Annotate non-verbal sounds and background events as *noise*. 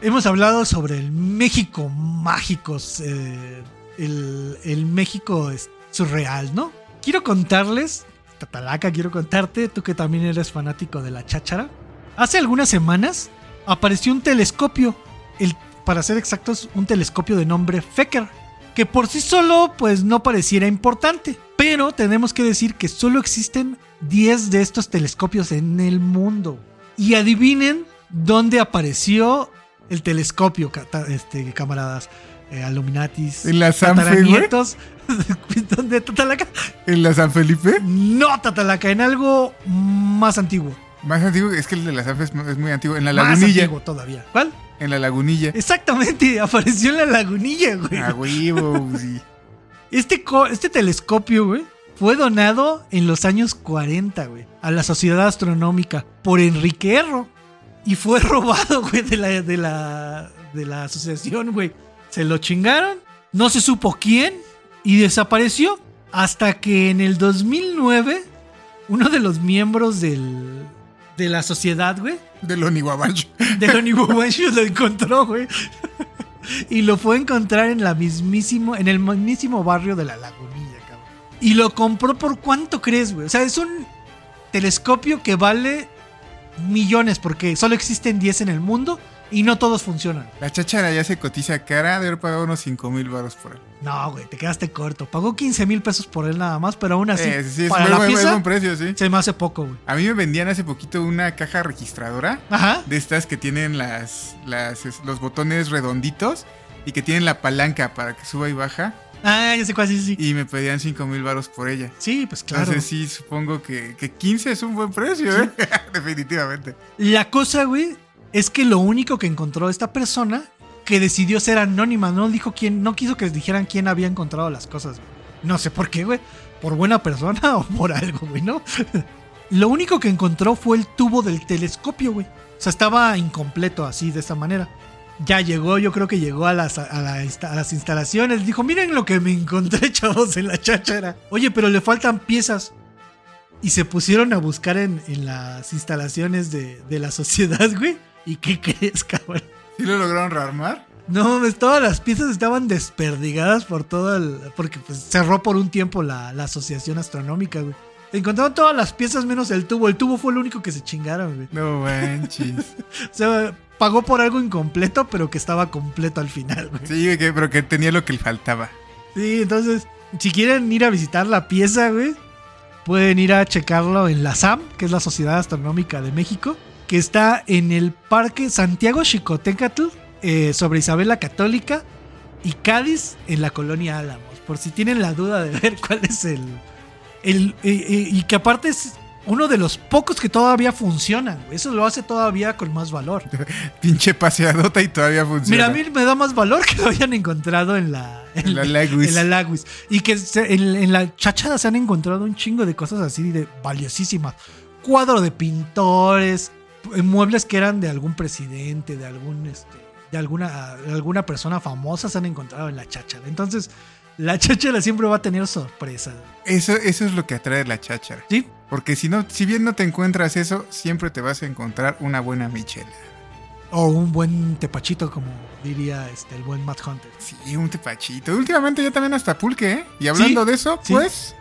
hemos hablado sobre el México mágico, eh, el, el México surreal, ¿no? Quiero contarles, Tatalaca, quiero contarte, tú que también eres fanático de la cháchara. Hace algunas semanas apareció un telescopio, el, para ser exactos, un telescopio de nombre Fecker, que por sí solo pues no pareciera importante, pero tenemos que decir que solo existen 10 de estos telescopios en el mundo. Y adivinen dónde apareció el telescopio, este, camaradas. Eh, Illuminatis. ¿En la San Felipe? *laughs* ¿Dónde, Tatalaca? ¿En la San Felipe? No, Tatalaca, en algo más antiguo. Más antiguo, es que el de la San es, muy antiguo. En la Lagunilla. Más antiguo todavía. ¿Cuál? En la Lagunilla. Exactamente, *laughs* apareció en la Lagunilla, güey. Ah, huevo, *laughs* sí. Este, este telescopio, güey, fue donado en los años 40, güey, a la Sociedad Astronómica por Enrique Erro. Y fue *laughs* robado, güey, de la, de la, de la asociación, güey. Se lo chingaron, no se supo quién y desapareció. Hasta que en el 2009, uno de los miembros del, de la sociedad, güey. Del Oniwabanshu. Del Oniwabanshu lo encontró, güey. *laughs* y lo fue a encontrar en la mismísimo, en el mismísimo barrio de la Lagunilla, cabrón. Y lo compró por cuánto crees, güey. O sea, es un telescopio que vale millones porque solo existen 10 en el mundo y no todos funcionan. La cháchara ya se cotiza cara de haber pagado unos 5 mil baros por él. No, güey, te quedaste corto. Pagó 15 mil pesos por él nada más, pero aún así. Eh, para la pieza, precio, sí. Se me hace poco, güey. A mí me vendían hace poquito una caja registradora. Ajá. De estas que tienen las, las, los botones redonditos y que tienen la palanca para que suba y baja. Ah, ya sé cuál, sí, sí. Y me pedían 5 mil baros por ella. Sí, pues claro. Entonces sí, supongo que, que 15 es un buen precio, ¿eh? *laughs* Definitivamente. La cosa, güey, es que lo único que encontró esta persona que decidió ser anónima, no dijo quién, no quiso que dijeran quién había encontrado las cosas. No sé por qué, güey. Por buena persona *laughs* o por algo, güey, ¿no? *laughs* lo único que encontró fue el tubo del telescopio, güey. O sea, estaba incompleto así, de esta manera. Ya llegó, yo creo que llegó a las, a, las instalaciones. Dijo, miren lo que me encontré, *laughs* chavos, en la cháchara. Oye, pero le faltan piezas. Y se pusieron a buscar en, las instalaciones de, de la sociedad, *laughs* güey. ¿Y qué crees, cabrón? ¿Sí lo lograron rearmar? No, todas las piezas estaban desperdigadas por todo el. Porque pues, cerró por un tiempo la, asociación astronómica, güey. Encontraron todas las piezas menos el tubo. El tubo fue lo único que se chingaron, güey. No manches. *laughs* o sea, pagó por algo incompleto, pero que estaba completo al final, güey. Sí, pero que tenía lo que le faltaba. Sí, entonces, si quieren ir a visitar la pieza, güey, pueden ir a checarlo en la SAM, que es la Sociedad Astronómica de México que está en el Parque Santiago Chicotecatl, eh, sobre Isabel la Católica, y Cádiz en la colonia Álamos. Por si tienen la duda de ver *laughs* cuál es el. El eh, eh, y que aparte es uno de los pocos que todavía funcionan. Eso lo hace todavía con más valor. *laughs* Pinche paseadota y todavía funciona. Mira, a mí me da más valor que lo hayan encontrado en la. En, la Laguis. En la Y que en, en, la chachada se han encontrado un chingo de cosas así de valiosísimas. Cuadro de pintores, muebles que eran de algún presidente, de algún este, de alguna, alguna persona famosa se han encontrado en la cháchara. Entonces, la cháchara siempre va a tener sorpresa. Eso, eso es lo que atrae la cháchara. Sí. Porque si no, si bien no te encuentras eso, siempre te vas a encontrar una buena michela. O un buen tepachito, como diría este, el buen Matt Hunter. Sí, un tepachito. Últimamente ya también hasta pulque, ¿eh? Y hablando de eso, pues